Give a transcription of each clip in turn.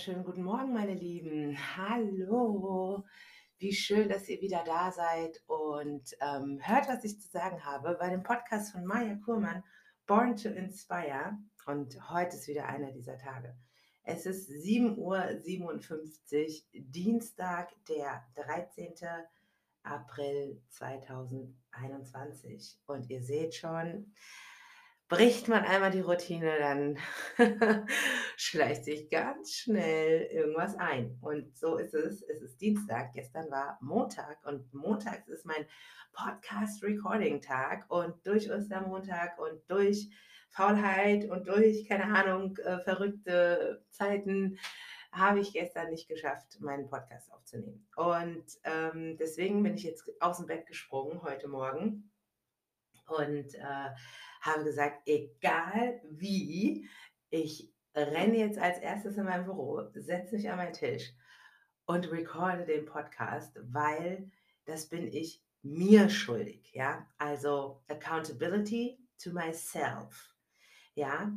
Wunderschönen guten Morgen, meine Lieben. Hallo. Wie schön, dass ihr wieder da seid und ähm, hört, was ich zu sagen habe bei dem Podcast von Maya Kurmann, Born to Inspire. Und heute ist wieder einer dieser Tage. Es ist 7.57 Uhr, Dienstag, der 13. April 2021. Und ihr seht schon, bricht man einmal die Routine, dann schleicht sich ganz schnell irgendwas ein. Und so ist es. Es ist Dienstag, gestern war Montag und montags ist mein Podcast-Recording-Tag und durch Ostermontag und durch Faulheit und durch, keine Ahnung, äh, verrückte Zeiten habe ich gestern nicht geschafft, meinen Podcast aufzunehmen. Und ähm, deswegen bin ich jetzt aus dem Bett gesprungen heute Morgen und äh, habe gesagt, egal wie, ich renne jetzt als erstes in mein Büro, setze mich an meinen Tisch und recorde den Podcast, weil das bin ich mir schuldig, ja? Also accountability to myself. Ja?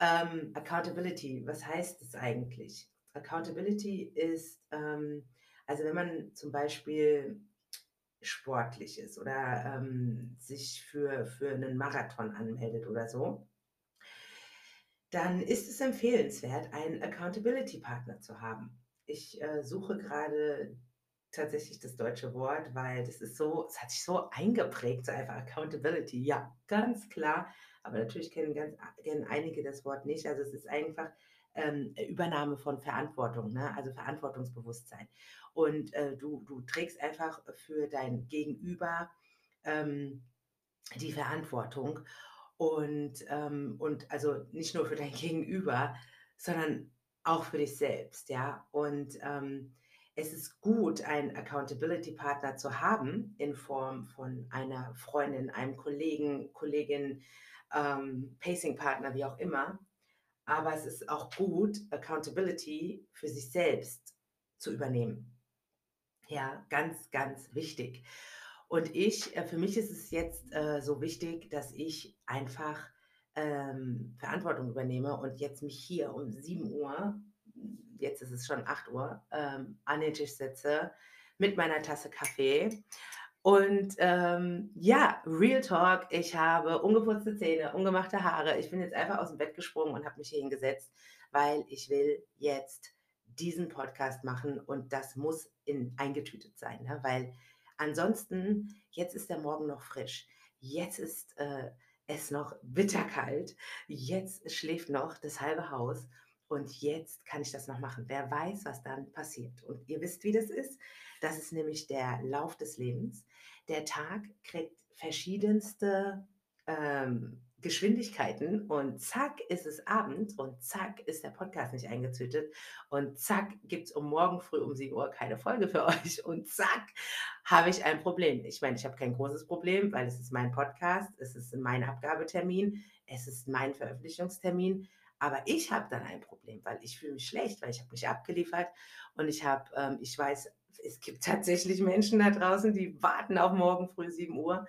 Ähm, accountability, was heißt es eigentlich? Accountability ist, ähm, also wenn man zum Beispiel sportlich ist oder ähm, sich für, für einen Marathon anmeldet oder so, dann ist es empfehlenswert, einen Accountability-Partner zu haben. Ich äh, suche gerade tatsächlich das deutsche Wort, weil das ist so, es hat sich so eingeprägt, so einfach Accountability. Ja, ganz klar. Aber natürlich kennen, ganz, kennen einige das Wort nicht. Also es ist einfach ähm, Übernahme von Verantwortung, ne? also Verantwortungsbewusstsein. Und äh, du, du trägst einfach für dein Gegenüber ähm, die Verantwortung. Und, ähm, und also nicht nur für dein Gegenüber, sondern auch für dich selbst, ja. Und ähm, es ist gut, einen Accountability-Partner zu haben in Form von einer Freundin, einem Kollegen, Kollegin, ähm, Pacing-Partner, wie auch immer. Aber es ist auch gut, Accountability für sich selbst zu übernehmen. Ja, ganz, ganz wichtig. Und ich, äh, für mich ist es jetzt äh, so wichtig, dass ich einfach ähm, Verantwortung übernehme und jetzt mich hier um 7 Uhr, jetzt ist es schon 8 Uhr, ähm, an den Tisch setze mit meiner Tasse Kaffee. Und ähm, ja, Real Talk, ich habe ungeputzte Zähne, ungemachte Haare. Ich bin jetzt einfach aus dem Bett gesprungen und habe mich hier hingesetzt, weil ich will jetzt diesen Podcast machen und das muss in, eingetütet sein, ne? weil ansonsten, jetzt ist der Morgen noch frisch, jetzt ist äh, es noch bitterkalt, jetzt schläft noch das halbe Haus und jetzt kann ich das noch machen. Wer weiß, was dann passiert. Und ihr wisst, wie das ist. Das ist nämlich der Lauf des Lebens. Der Tag kriegt verschiedenste ähm, Geschwindigkeiten und zack ist es Abend und zack ist der Podcast nicht eingezütet und zack gibt es um morgen früh um 7 Uhr keine Folge für euch und zack habe ich ein Problem. Ich meine, ich habe kein großes Problem, weil es ist mein Podcast, es ist mein Abgabetermin, es ist mein Veröffentlichungstermin, aber ich habe dann ein Problem, weil ich fühle mich schlecht, weil ich habe mich abgeliefert und ich habe, ähm, ich weiß, es gibt tatsächlich Menschen da draußen, die warten auf morgen früh 7 Uhr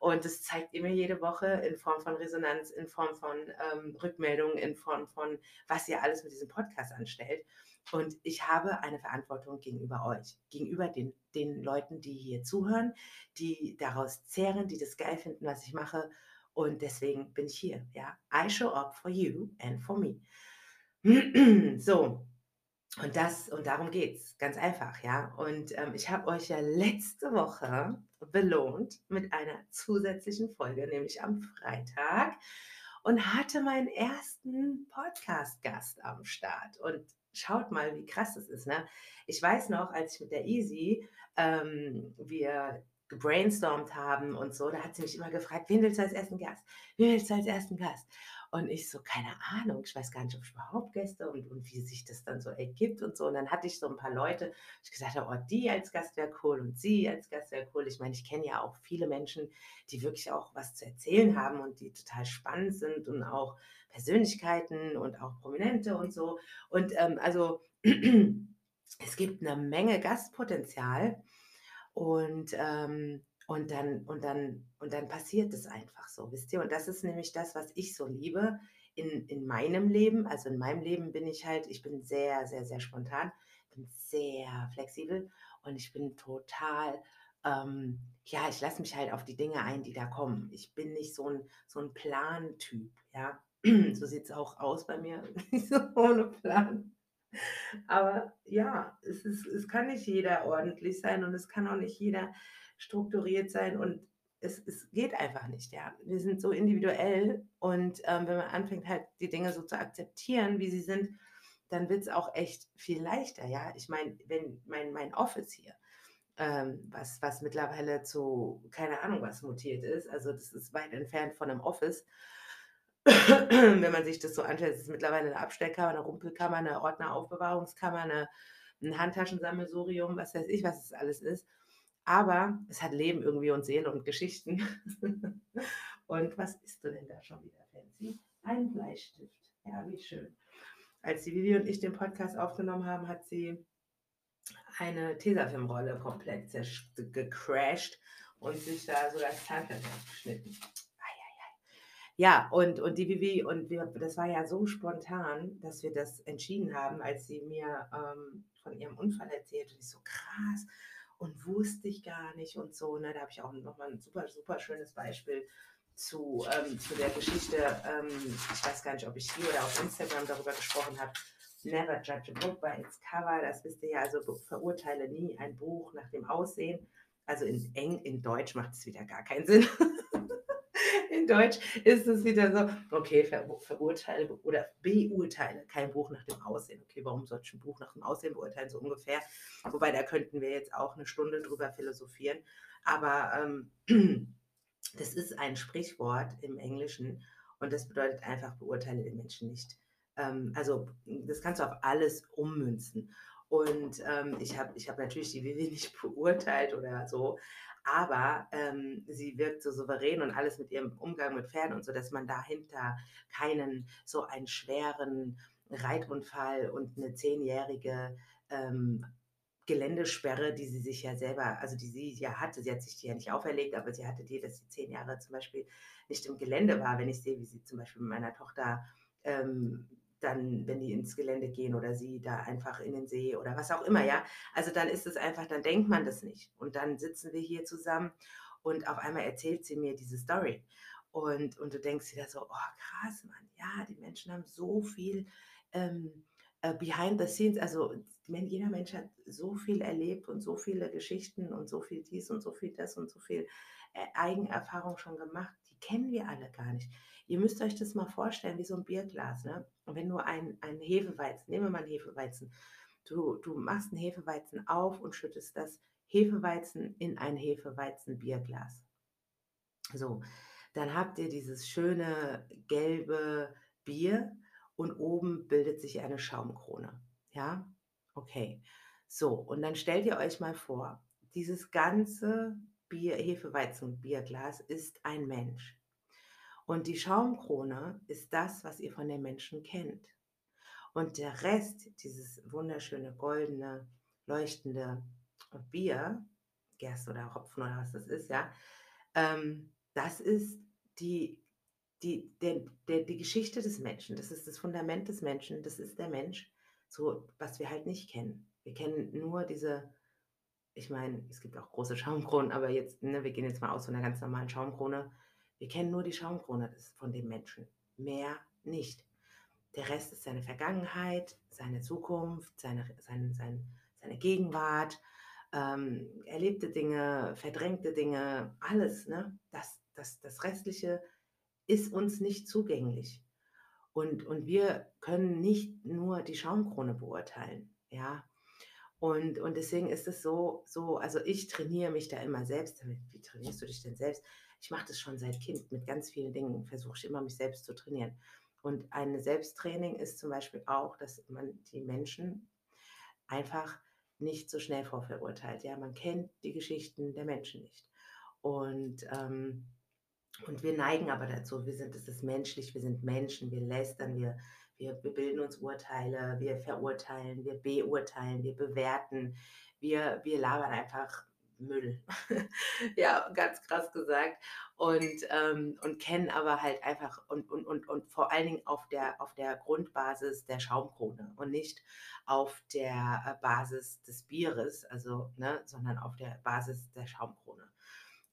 und das zeigt ihr mir jede Woche in Form von Resonanz, in Form von ähm, Rückmeldungen, in Form von, was ihr alles mit diesem Podcast anstellt. Und ich habe eine Verantwortung gegenüber euch, gegenüber den, den Leuten, die hier zuhören, die daraus zehren, die das geil finden, was ich mache. Und deswegen bin ich hier. Ja, I show up for you and for me. so, und das, und darum geht es, ganz einfach, ja. Und ähm, ich habe euch ja letzte Woche belohnt mit einer zusätzlichen Folge, nämlich am Freitag, und hatte meinen ersten Podcast-Gast am Start. Und schaut mal, wie krass das ist. Ne? Ich weiß noch, als ich mit der Easy, ähm, wir gebrainstormt haben und so, da hat sie mich immer gefragt, wen willst du als ersten Gast? Wen willst du als ersten Gast? Und ich so, keine Ahnung, ich weiß gar nicht, ob ich überhaupt Gäste und, und wie sich das dann so ergibt und so. Und dann hatte ich so ein paar Leute, ich gesagt habe, oh, die als Gast wäre cool und sie als Gast wäre cool. Ich meine, ich kenne ja auch viele Menschen, die wirklich auch was zu erzählen haben und die total spannend sind und auch Persönlichkeiten und auch Prominente und so. Und ähm, also es gibt eine Menge Gastpotenzial und ähm, und dann, und dann, und dann passiert es einfach so, wisst ihr? Und das ist nämlich das, was ich so liebe in, in meinem Leben, also in meinem Leben bin ich halt, ich bin sehr, sehr, sehr spontan, bin sehr flexibel und ich bin total, ähm, ja, ich lasse mich halt auf die Dinge ein, die da kommen. Ich bin nicht so ein, so ein Plantyp, ja. so sieht es auch aus bei mir, nicht so ohne Plan. Aber ja, es, ist, es kann nicht jeder ordentlich sein und es kann auch nicht jeder strukturiert sein und es, es geht einfach nicht, ja. Wir sind so individuell und ähm, wenn man anfängt halt die Dinge so zu akzeptieren, wie sie sind, dann wird es auch echt viel leichter, ja. Ich meine, wenn mein, mein Office hier, ähm, was, was mittlerweile zu, keine Ahnung was mutiert ist, also das ist weit entfernt von einem Office, wenn man sich das so anschaut, ist es mittlerweile eine Abstellkammer, eine Rumpelkammer, eine Ordneraufbewahrungskammer, eine, ein Handtaschensammelsurium, was weiß ich, was es alles ist. Aber es hat Leben irgendwie und Seele und Geschichten. und was isst du denn da schon wieder, Fancy? Ein Bleistift. Ja, wie schön. Als die Vivi und ich den Podcast aufgenommen haben, hat sie eine Tesafilmrolle komplett gecrashed und sich da so das Zahnfleisch geschnitten. Ja, und, und die Vivi, und wir, das war ja so spontan, dass wir das entschieden haben, als sie mir ähm, von ihrem Unfall erzählt. Und ich so, krass, und wusste ich gar nicht und so. Ne? Da habe ich auch nochmal ein super, super schönes Beispiel zu, ähm, zu der Geschichte. Ähm, ich weiß gar nicht, ob ich hier oder auf Instagram darüber gesprochen habe. Never judge a book by its cover. Das wisst ihr ja, also verurteile nie ein Buch nach dem Aussehen. Also in, Eng, in Deutsch macht es wieder gar keinen Sinn. in Deutsch ist es wieder so, okay, ver verurteile oder beurteile kein Buch nach dem Aussehen. Okay, warum soll ich ein Buch nach dem Aussehen beurteilen, so ungefähr? Wobei, da könnten wir jetzt auch eine Stunde drüber philosophieren. Aber ähm, das ist ein Sprichwort im Englischen und das bedeutet einfach, beurteile den Menschen nicht. Ähm, also das kannst du auf alles ummünzen. Und ähm, ich habe ich hab natürlich die Vivi nicht beurteilt oder so, aber ähm, sie wirkt so souverän und alles mit ihrem Umgang mit Pferden und so, dass man dahinter keinen so einen schweren Reitunfall und eine zehnjährige ähm, Geländesperre, die sie sich ja selber, also die sie ja hatte, sie hat sich die ja nicht auferlegt, aber sie hatte die, dass sie zehn Jahre zum Beispiel nicht im Gelände war, wenn ich sehe, wie sie zum Beispiel mit meiner Tochter ähm, dann, wenn die ins Gelände gehen oder sie da einfach in den See oder was auch immer, ja. Also dann ist es einfach, dann denkt man das nicht. Und dann sitzen wir hier zusammen und auf einmal erzählt sie mir diese Story. Und, und du denkst wieder so, oh krass, Mann, ja, die Menschen haben so viel ähm, äh, behind the scenes, also jeder Mensch hat so viel erlebt und so viele Geschichten und so viel dies und so viel das und so viel äh, Eigenerfahrung schon gemacht, die kennen wir alle gar nicht. Ihr müsst euch das mal vorstellen, wie so ein Bierglas. Ne? Und wenn du ein, Hefeweizen, nehmen wir mal einen Hefeweizen, du, du machst einen Hefeweizen auf und schüttest das Hefeweizen in ein Hefeweizen-Bierglas. So, dann habt ihr dieses schöne gelbe Bier und oben bildet sich eine Schaumkrone. Ja, okay. So, und dann stellt ihr euch mal vor, dieses ganze Bier, Hefeweizen-Bierglas ist ein Mensch. Und die Schaumkrone ist das, was ihr von den Menschen kennt. Und der Rest, dieses wunderschöne, goldene, leuchtende Bier, Gerste oder Hopfen oder was das ist, ja, ähm, das ist die, die, der, der, die Geschichte des Menschen. Das ist das Fundament des Menschen. Das ist der Mensch, so was wir halt nicht kennen. Wir kennen nur diese, ich meine, es gibt auch große Schaumkronen, aber jetzt, ne, wir gehen jetzt mal aus von einer ganz normalen Schaumkrone wir kennen nur die Schaumkrone von dem Menschen, mehr nicht. Der Rest ist seine Vergangenheit, seine Zukunft, seine, seine, seine, seine Gegenwart, ähm, erlebte Dinge, verdrängte Dinge, alles. Ne? Das, das, das Restliche ist uns nicht zugänglich. Und, und wir können nicht nur die Schaumkrone beurteilen. Ja, und, und deswegen ist es so, so, also ich trainiere mich da immer selbst damit. Wie trainierst du dich denn selbst? Ich mache das schon seit Kind mit ganz vielen Dingen, versuche ich immer, mich selbst zu trainieren. Und ein Selbsttraining ist zum Beispiel auch, dass man die Menschen einfach nicht so schnell vorverurteilt. Ja, man kennt die Geschichten der Menschen nicht. Und, ähm, und wir neigen aber dazu, wir sind, es ist menschlich, wir sind Menschen, wir lästern, wir, wir, wir bilden uns Urteile, wir verurteilen, wir beurteilen, wir bewerten, wir, wir labern einfach Müll. ja, ganz krass gesagt. Und, ähm, und kennen aber halt einfach und, und, und, und vor allen Dingen auf der, auf der Grundbasis der Schaumkrone und nicht auf der äh, Basis des Bieres, also, ne, sondern auf der Basis der Schaumkrone.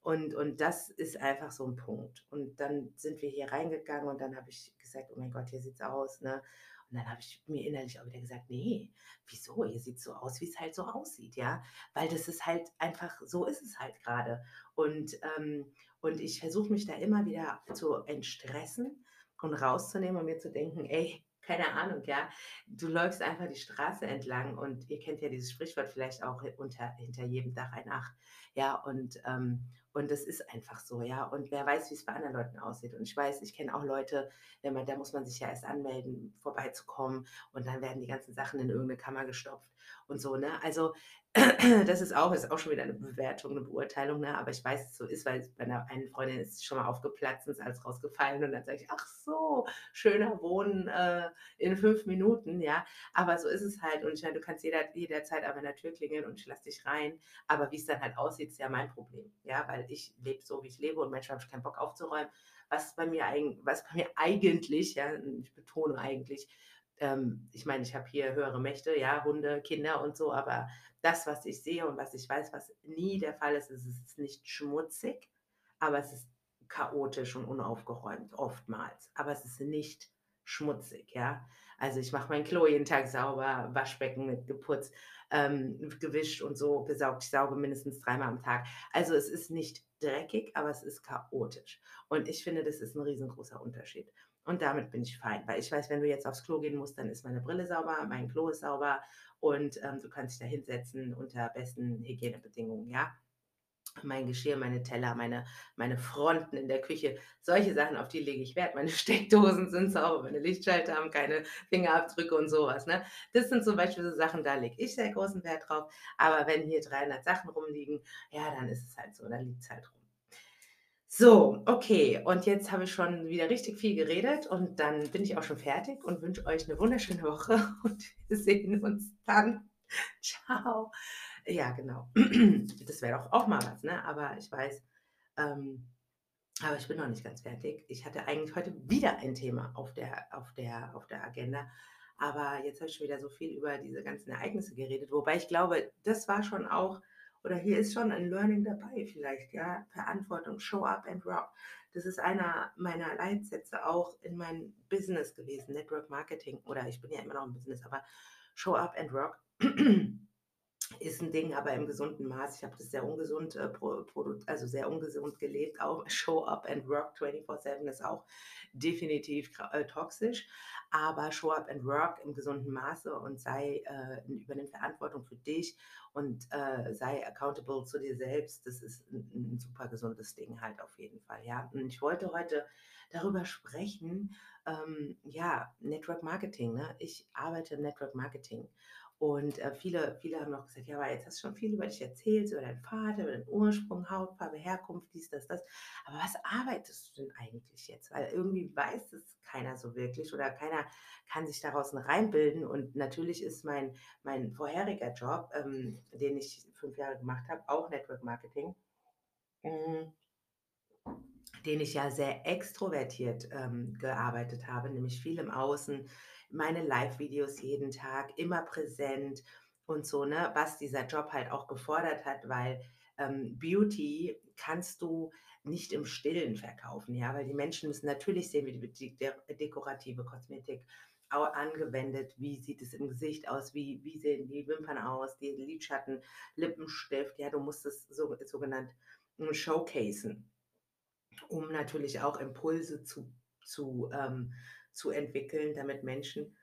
Und, und das ist einfach so ein Punkt. Und dann sind wir hier reingegangen und dann habe ich gesagt, oh mein Gott, hier sieht's aus, ne? Und dann habe ich mir innerlich auch wieder gesagt, nee, wieso? Ihr sieht so aus, wie es halt so aussieht, ja. Weil das ist halt einfach, so ist es halt gerade. Und, ähm, und ich versuche mich da immer wieder zu entstressen und rauszunehmen und mir zu denken, ey, keine Ahnung, ja. Du läufst einfach die Straße entlang und ihr kennt ja dieses Sprichwort vielleicht auch unter, hinter jedem Dach ein Ach. Ja, und, ähm, und das ist einfach so, ja. Und wer weiß, wie es bei anderen Leuten aussieht. Und ich weiß, ich kenne auch Leute, wenn man, da muss man sich ja erst anmelden, vorbeizukommen. Und dann werden die ganzen Sachen in irgendeine Kammer gestopft und so, ne? Also das ist auch, ist auch schon wieder eine Bewertung, eine Beurteilung, ne? aber ich weiß, dass es so ist, weil bei einer einen Freundin ist es schon mal aufgeplatzt und ist alles rausgefallen und dann sage ich, ach so, schöner Wohnen äh, in fünf Minuten, ja, aber so ist es halt und ich meine, du kannst jeder, jederzeit an meiner Tür klingeln und ich lasse dich rein, aber wie es dann halt aussieht, ist ja mein Problem, ja, weil ich lebe so, wie ich lebe und manchmal habe ich keinen Bock aufzuräumen, was bei mir, was bei mir eigentlich, ja, ich betone eigentlich, ähm, ich meine, ich habe hier höhere Mächte, ja, Hunde, Kinder und so, aber das, was ich sehe und was ich weiß, was nie der Fall ist, ist es ist nicht schmutzig, aber es ist chaotisch und unaufgeräumt, oftmals. Aber es ist nicht schmutzig, ja. Also ich mache mein Klo jeden Tag sauber, Waschbecken mit geputzt, ähm, gewischt und so gesaugt. Ich sauge mindestens dreimal am Tag. Also es ist nicht dreckig, aber es ist chaotisch. Und ich finde, das ist ein riesengroßer Unterschied. Und damit bin ich fein, weil ich weiß, wenn du jetzt aufs Klo gehen musst, dann ist meine Brille sauber, mein Klo ist sauber und ähm, du kannst dich da hinsetzen unter besten Hygienebedingungen, ja. Mein Geschirr, meine Teller, meine, meine Fronten in der Küche, solche Sachen, auf die lege ich Wert. Meine Steckdosen sind sauber, meine Lichtschalter haben keine Fingerabdrücke und sowas. Ne? Das sind zum Beispiel so Sachen, da lege ich sehr großen Wert drauf. Aber wenn hier 300 Sachen rumliegen, ja, dann ist es halt so, dann liegt es halt rum. So, okay. Und jetzt habe ich schon wieder richtig viel geredet und dann bin ich auch schon fertig und wünsche euch eine wunderschöne Woche und wir sehen uns dann. Ciao. Ja, genau. Das wäre doch auch mal was, ne? Aber ich weiß, ähm, aber ich bin noch nicht ganz fertig. Ich hatte eigentlich heute wieder ein Thema auf der, auf der, auf der Agenda. Aber jetzt habe ich schon wieder so viel über diese ganzen Ereignisse geredet. Wobei ich glaube, das war schon auch oder hier ist schon ein Learning dabei vielleicht, ja, Verantwortung, Show up and rock. Das ist einer meiner Leitsätze auch in meinem Business gewesen, Network Marketing oder ich bin ja immer noch im Business, aber Show up and rock ist ein Ding, aber im gesunden Maß. Ich habe das sehr ungesund, äh, also sehr ungesund gelebt. Auch Show up and work 24/7 ist auch definitiv äh, toxisch. Aber Show up and work im gesunden Maße und sei äh, übernimm Verantwortung für dich und äh, sei accountable zu dir selbst. Das ist ein, ein, super gesundes Ding halt auf jeden Fall. Ja, und ich wollte heute darüber sprechen. Ähm, ja, Network Marketing. Ne? Ich arbeite im Network Marketing und äh, viele, viele haben noch gesagt, ja, aber jetzt hast du schon viel über dich erzählt, über deinen Vater, über deinen Ursprung, Hautfarbe, Herkunft, dies, das, das. Aber was arbeitest du denn eigentlich jetzt? Weil irgendwie weiß es keiner so wirklich oder keiner kann sich daraus einen Reim bilden. Und natürlich ist mein, mein vorheriger Job, ähm, den ich fünf Jahre gemacht habe, auch Network Marketing. Mhm den ich ja sehr extrovertiert ähm, gearbeitet habe, nämlich viel im Außen, meine Live-Videos jeden Tag, immer präsent und so, ne, was dieser Job halt auch gefordert hat, weil ähm, Beauty kannst du nicht im Stillen verkaufen, ja, weil die Menschen müssen natürlich sehen, wie die, die dekorative Kosmetik angewendet, wie sieht es im Gesicht aus, wie, wie sehen die Wimpern aus, die Lidschatten, Lippenstift, ja, du musst es so, sogenannt hm, showcasen, um natürlich auch Impulse zu, zu ähm, zu entwickeln, damit Menschen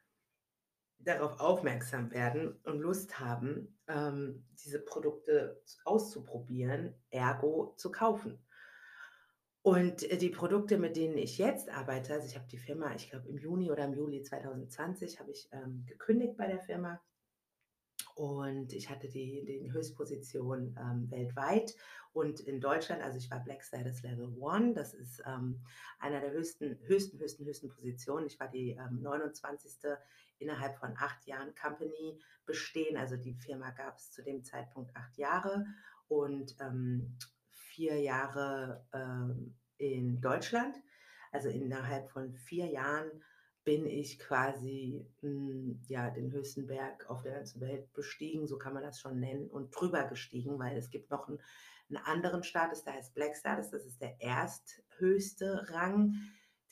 darauf aufmerksam werden und Lust haben, ähm, diese Produkte auszuprobieren, ergo zu kaufen. Und äh, die Produkte, mit denen ich jetzt arbeite, also ich habe die Firma, ich glaube im Juni oder im Juli 2020 habe ich ähm, gekündigt bei der Firma. Und ich hatte die, die Höchstposition ähm, weltweit und in Deutschland, also ich war Black Status Level 1, das ist ähm, einer der höchsten, höchsten, höchsten, höchsten Positionen. Ich war die ähm, 29. innerhalb von acht Jahren Company bestehen. Also die Firma gab es zu dem Zeitpunkt acht Jahre und ähm, vier Jahre ähm, in Deutschland. Also innerhalb von vier Jahren bin ich quasi mh, hm, ja, den höchsten Berg auf der ganzen Welt bestiegen, so kann man das schon nennen, und drüber gestiegen, weil es gibt noch einen, einen anderen Status, der heißt Black Status, das ist der ersthöchste Rang,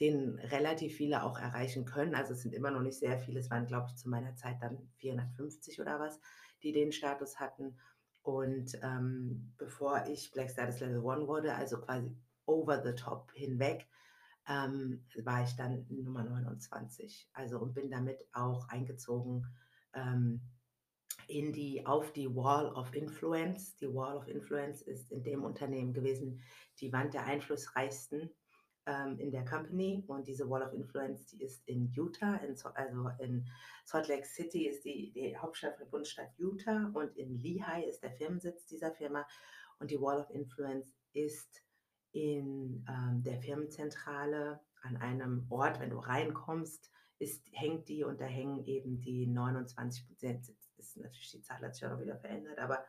den relativ viele auch erreichen können. Also es sind immer noch nicht sehr viele, es waren, glaube ich, zu meiner Zeit dann 450 oder was, die den Status hatten. Und ähm, bevor ich Black Status Level 1 wurde, also quasi over the top hinweg, ähm, war ich dann Nummer 29. Also und bin damit auch eingezogen ähm, in die, auf die Wall of Influence. Die Wall of Influence ist in dem Unternehmen gewesen die Wand der einflussreichsten ähm, in der Company. Und diese Wall of Influence, die ist in Utah, in, also in Salt Lake City ist die, die Hauptstadt von Bundesstaat Utah und in Lehigh ist der Firmensitz dieser Firma. Und die Wall of Influence ist in ähm, der Firmenzentrale an einem Ort, wenn du reinkommst, ist, hängt die und da hängen eben die 29 Prozent. Ist natürlich die Zahl hat sich auch wieder verändert, aber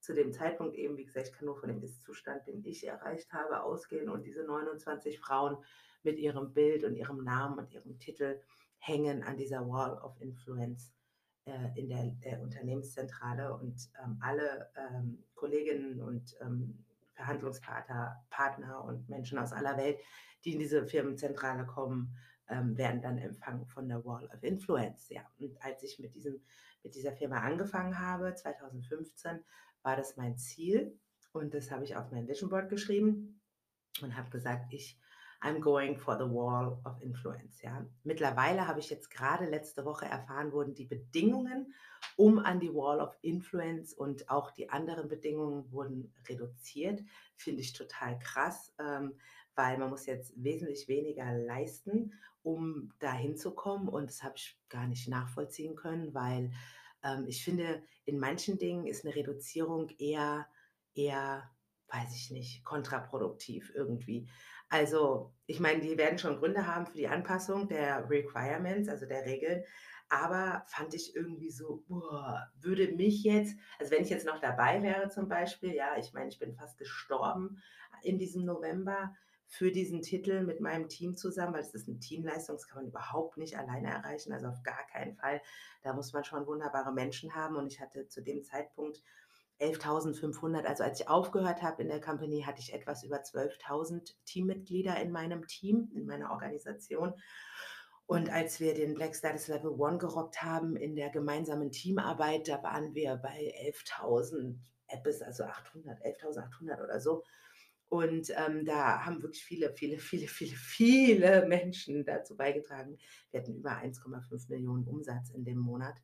zu dem Zeitpunkt eben, wie gesagt, ich kann nur von dem Ist-Zustand, den ich erreicht habe, ausgehen und diese 29 Frauen mit ihrem Bild und ihrem Namen und ihrem Titel hängen an dieser Wall of Influence äh, in der, der, Unternehmenszentrale und ähm, alle ähm, Kolleginnen und ähm, Verhandlungspartner Partner und Menschen aus aller Welt, die in diese Firmenzentrale kommen, ähm, werden dann empfangen von der Wall of Influence. Ja, und als ich mit, diesem, mit dieser Firma angefangen habe, 2015, war das mein Ziel und das habe ich auf mein Vision Board geschrieben und habe gesagt, ich I'm going for the wall of influence. Ja. Mittlerweile habe ich jetzt gerade letzte Woche erfahren, wurden die Bedingungen um an die Wall of Influence und auch die anderen Bedingungen wurden reduziert. Finde ich total krass, ähm, weil man muss jetzt wesentlich weniger leisten, um da hinzukommen und das habe ich gar nicht nachvollziehen können, weil ähm, ich finde, in manchen Dingen ist eine Reduzierung eher, eher, weiß ich nicht, kontraproduktiv irgendwie. Also, ich meine, die werden schon Gründe haben für die Anpassung der Requirements, also der Regeln, aber fand ich irgendwie so, boah, würde mich jetzt, also wenn ich jetzt noch dabei wäre zum Beispiel, ja, ich meine, ich bin fast gestorben in diesem November für diesen Titel mit meinem Team zusammen, weil es ist eine Teamleistung, das kann man überhaupt nicht alleine erreichen, also auf gar keinen Fall. Da muss man schon wunderbare Menschen haben und ich hatte zu dem Zeitpunkt 11.500. Also als ich aufgehört habe in der Company, hatte ich etwas über 12.000 Teammitglieder in meinem Team, in meiner Organisation. Und als wir den Black Status Level 1 gerockt haben in der gemeinsamen Teamarbeit, da waren wir bei 11.000 Apps, also 800, 11.800 oder so. Und ähm, da haben wirklich viele, viele, viele, viele, viele Menschen dazu beigetragen. Wir hatten über 1,5 Millionen Umsatz in dem Monat.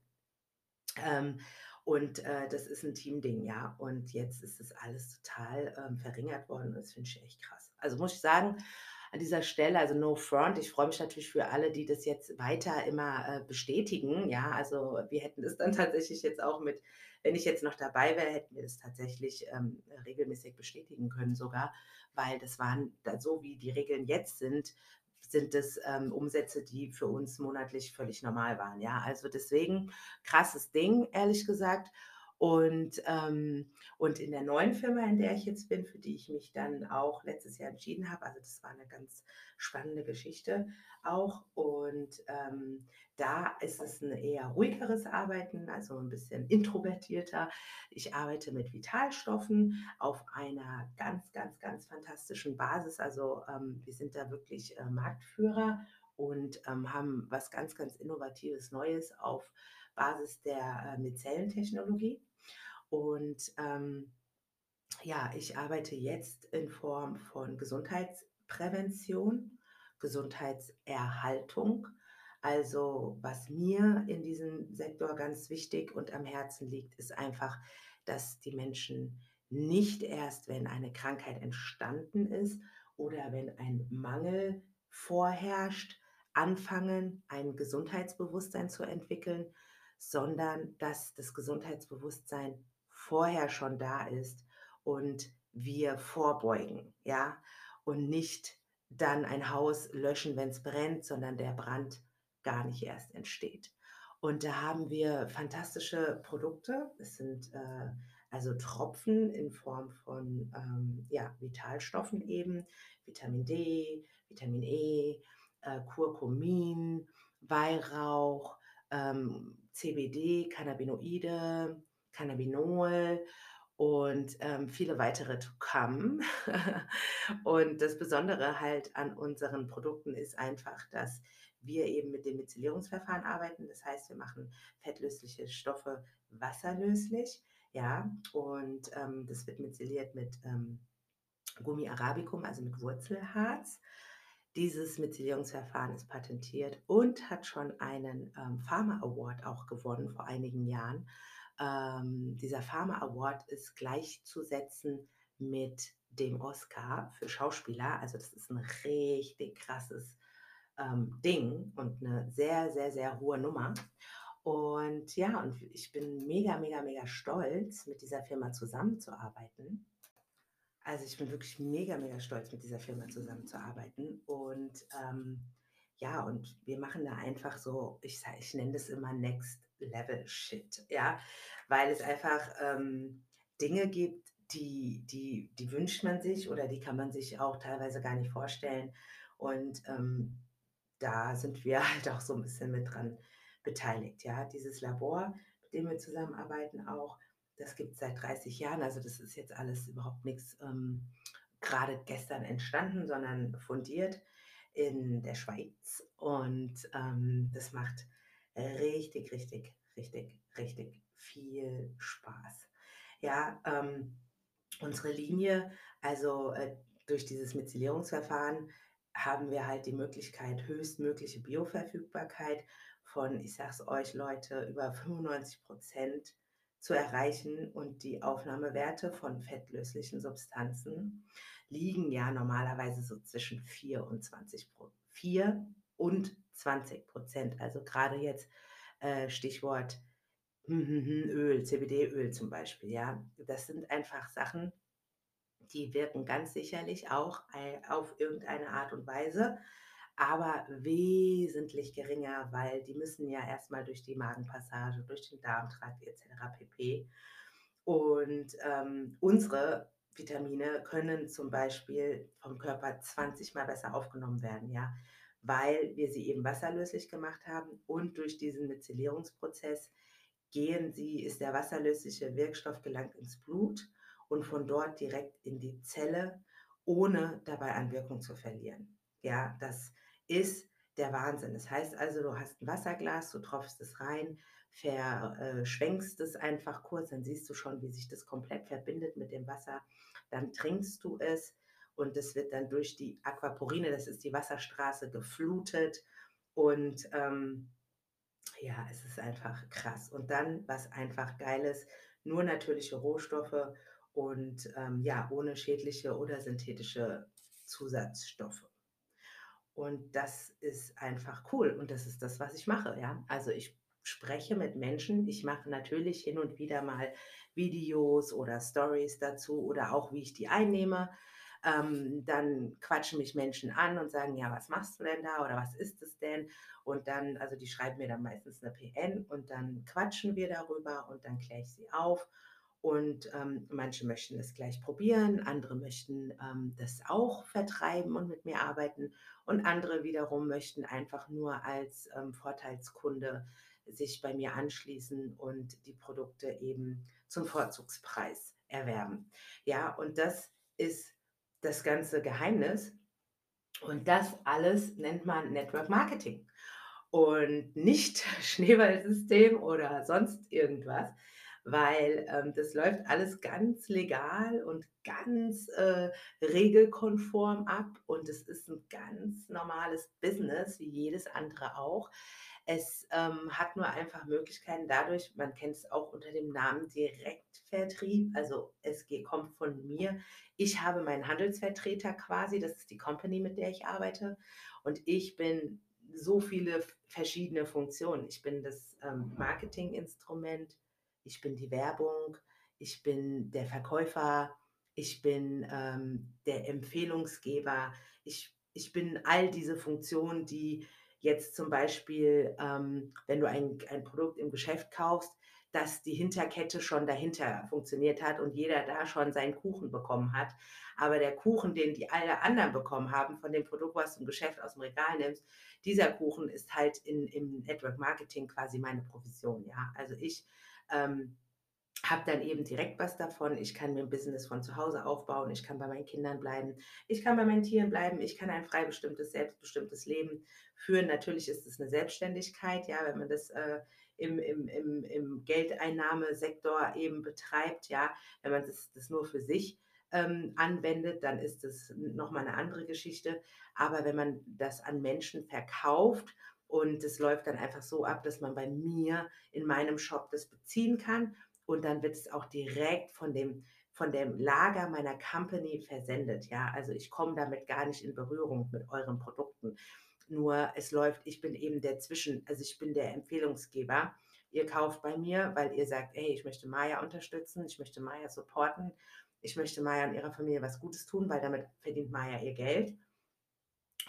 Ähm, und äh, das ist ein Teamding, ja. Und jetzt ist das alles total ähm, verringert worden. Und das finde ich echt krass. Also muss ich sagen, an dieser Stelle, also no front, ich freue mich natürlich für alle, die das jetzt weiter immer äh, bestätigen. Ja, also wir hätten es dann tatsächlich jetzt auch mit, wenn ich jetzt noch dabei wäre, hätten wir das tatsächlich ähm, regelmäßig bestätigen können sogar, weil das waren, so wie die Regeln jetzt sind, sind es ähm, Umsätze, die für uns monatlich völlig normal waren. Ja, also deswegen krasses Ding, ehrlich gesagt. Und, ähm, und in der neuen Firma, in der ich jetzt bin, für die ich mich dann auch letztes Jahr entschieden habe, also das war eine ganz spannende Geschichte auch. Und ähm, da ist es ein eher ruhigeres Arbeiten, also ein bisschen introvertierter. Ich arbeite mit Vitalstoffen auf einer ganz, ganz, ganz fantastischen Basis. Also ähm, wir sind da wirklich äh, Marktführer und ähm, haben was ganz, ganz Innovatives Neues auf Basis der äh, Mizellentechnologie. Und ähm, ja, ich arbeite jetzt in Form von Gesundheitsprävention, Gesundheitserhaltung. Also was mir in diesem Sektor ganz wichtig und am Herzen liegt, ist einfach, dass die Menschen nicht erst, wenn eine Krankheit entstanden ist oder wenn ein Mangel vorherrscht, anfangen, ein Gesundheitsbewusstsein zu entwickeln, sondern dass das Gesundheitsbewusstsein vorher schon da ist und wir vorbeugen, ja, und nicht dann ein Haus löschen, wenn es brennt, sondern der Brand gar nicht erst entsteht. Und da haben wir fantastische Produkte. Es sind äh, also Tropfen in Form von ähm, ja, Vitalstoffen eben, Vitamin D, Vitamin E, äh, Curcumin, Weihrauch, ähm, CBD, Cannabinoide, Cannabinol und ähm, viele weitere to come. und das Besondere halt an unseren Produkten ist einfach, dass wir eben mit dem Methylierungsverfahren arbeiten. Das heißt, wir machen fettlösliche Stoffe wasserlöslich. Ja, und ähm, das wird methyliert mit ähm, Gummi arabicum, also mit Wurzelharz. Dieses Methylierungsverfahren ist patentiert und hat schon einen ähm, Pharma Award auch gewonnen vor einigen Jahren. Ähm, dieser Pharma Award ist gleichzusetzen mit dem Oscar für Schauspieler. Also das ist ein richtig krasses ähm, Ding und eine sehr, sehr, sehr hohe Nummer. Und ja, und ich bin mega, mega, mega stolz, mit dieser Firma zusammenzuarbeiten. Also ich bin wirklich mega, mega stolz, mit dieser Firma zusammenzuarbeiten. Und ähm, ja, und wir machen da einfach so, ich, ich nenne das immer Next Level Shit, ja, weil es einfach ähm, Dinge gibt, die, die, die wünscht man sich oder die kann man sich auch teilweise gar nicht vorstellen. Und ähm, da sind wir halt auch so ein bisschen mit dran beteiligt. Ja, dieses Labor, mit dem wir zusammenarbeiten, auch, das gibt es seit 30 Jahren. Also das ist jetzt alles überhaupt nichts ähm, gerade gestern entstanden, sondern fundiert in der Schweiz. Und ähm, das macht richtig, richtig, richtig, richtig viel Spaß. Ja, ähm, unsere Linie, also äh, durch dieses Methylierungsverfahren, haben wir halt die Möglichkeit, höchstmögliche Bioverfügbarkeit von, ich sag's euch Leute, über 95 Prozent zu erreichen und die Aufnahmewerte von fettlöslichen Substanzen liegen ja normalerweise so zwischen 4 und 20 4 und 20 Prozent. Also gerade jetzt äh, Stichwort Öl, CBD-Öl zum Beispiel, ja. Das sind einfach Sachen, die wirken ganz sicherlich auch auf irgendeine Art und Weise, aber wesentlich geringer, weil die müssen ja erstmal durch die Magenpassage, durch den Darmtrakt etc. pp. Und ähm, unsere Vitamine können zum Beispiel vom Körper 20 mal besser aufgenommen werden, ja, weil wir sie eben wasserlöslich gemacht haben und durch diesen Methylierungsprozess gehen sie, ist der wasserlösliche Wirkstoff gelangt ins Blut und von dort direkt in die Zelle, ohne dabei an Wirkung zu verlieren. Ja, das ist der Wahnsinn. Das heißt also, du hast ein Wasserglas, du tropfst es rein, verschwenkst es einfach kurz, dann siehst du schon, wie sich das komplett verbindet mit dem Wasser. Dann trinkst du es und es wird dann durch die Aquaporine, das ist die Wasserstraße, geflutet und ähm, ja, es ist einfach krass. Und dann, was einfach geil ist, nur natürliche Rohstoffe und ähm, ja, ohne schädliche oder synthetische Zusatzstoffe. Und das ist einfach cool und das ist das, was ich mache. Ja? Also ich spreche mit Menschen, ich mache natürlich hin und wieder mal Videos oder Stories dazu oder auch, wie ich die einnehme. Ähm, dann quatschen mich Menschen an und sagen, ja, was machst du denn da oder was ist es denn? Und dann, also die schreiben mir dann meistens eine PN und dann quatschen wir darüber und dann kläre ich sie auf und ähm, manche möchten es gleich probieren, andere möchten ähm, das auch vertreiben und mit mir arbeiten. Und andere wiederum möchten einfach nur als ähm, Vorteilskunde sich bei mir anschließen und die Produkte eben zum Vorzugspreis erwerben. Ja, und das ist das ganze Geheimnis. Und das alles nennt man Network Marketing und nicht Schneeballsystem oder sonst irgendwas, weil ähm, das läuft alles ganz legal und ganz äh, regelkonform ab und es ist ein ganz normales Business, wie jedes andere auch. Es ähm, hat nur einfach Möglichkeiten dadurch, man kennt es auch unter dem Namen Direktvertrieb, also es kommt von mir. Ich habe meinen Handelsvertreter quasi, das ist die Company, mit der ich arbeite und ich bin so viele verschiedene Funktionen. Ich bin das ähm, Marketinginstrument, ich bin die Werbung, ich bin der Verkäufer, ich bin ähm, der Empfehlungsgeber, ich, ich bin all diese Funktionen, die jetzt zum Beispiel, ähm, wenn du ein, ein Produkt im Geschäft kaufst, dass die Hinterkette schon dahinter funktioniert hat und jeder da schon seinen Kuchen bekommen hat. Aber der Kuchen, den die alle anderen bekommen haben, von dem Produkt, was du im Geschäft aus dem Regal nimmst, dieser Kuchen ist halt in, im Network Marketing quasi meine Provision. Ja, also ich ähm, habe dann eben direkt was davon. Ich kann mir ein Business von zu Hause aufbauen. Ich kann bei meinen Kindern bleiben. Ich kann bei meinen Tieren bleiben. Ich kann ein frei bestimmtes, selbstbestimmtes Leben führen. Natürlich ist es eine Selbstständigkeit, ja, wenn man das äh, im, im, im, im Geldeinnahmesektor eben betreibt, ja, wenn man das, das nur für sich ähm, anwendet, dann ist das nochmal eine andere Geschichte. Aber wenn man das an Menschen verkauft und es läuft dann einfach so ab, dass man bei mir in meinem Shop das beziehen kann und dann wird es auch direkt von dem von dem Lager meiner Company versendet. Ja, also ich komme damit gar nicht in Berührung mit euren Produkten. Nur es läuft, ich bin eben der Zwischen, also ich bin der Empfehlungsgeber. Ihr kauft bei mir, weil ihr sagt, hey, ich möchte Maya unterstützen, ich möchte Maya supporten, ich möchte Maya und ihrer Familie was Gutes tun, weil damit verdient Maya ihr Geld.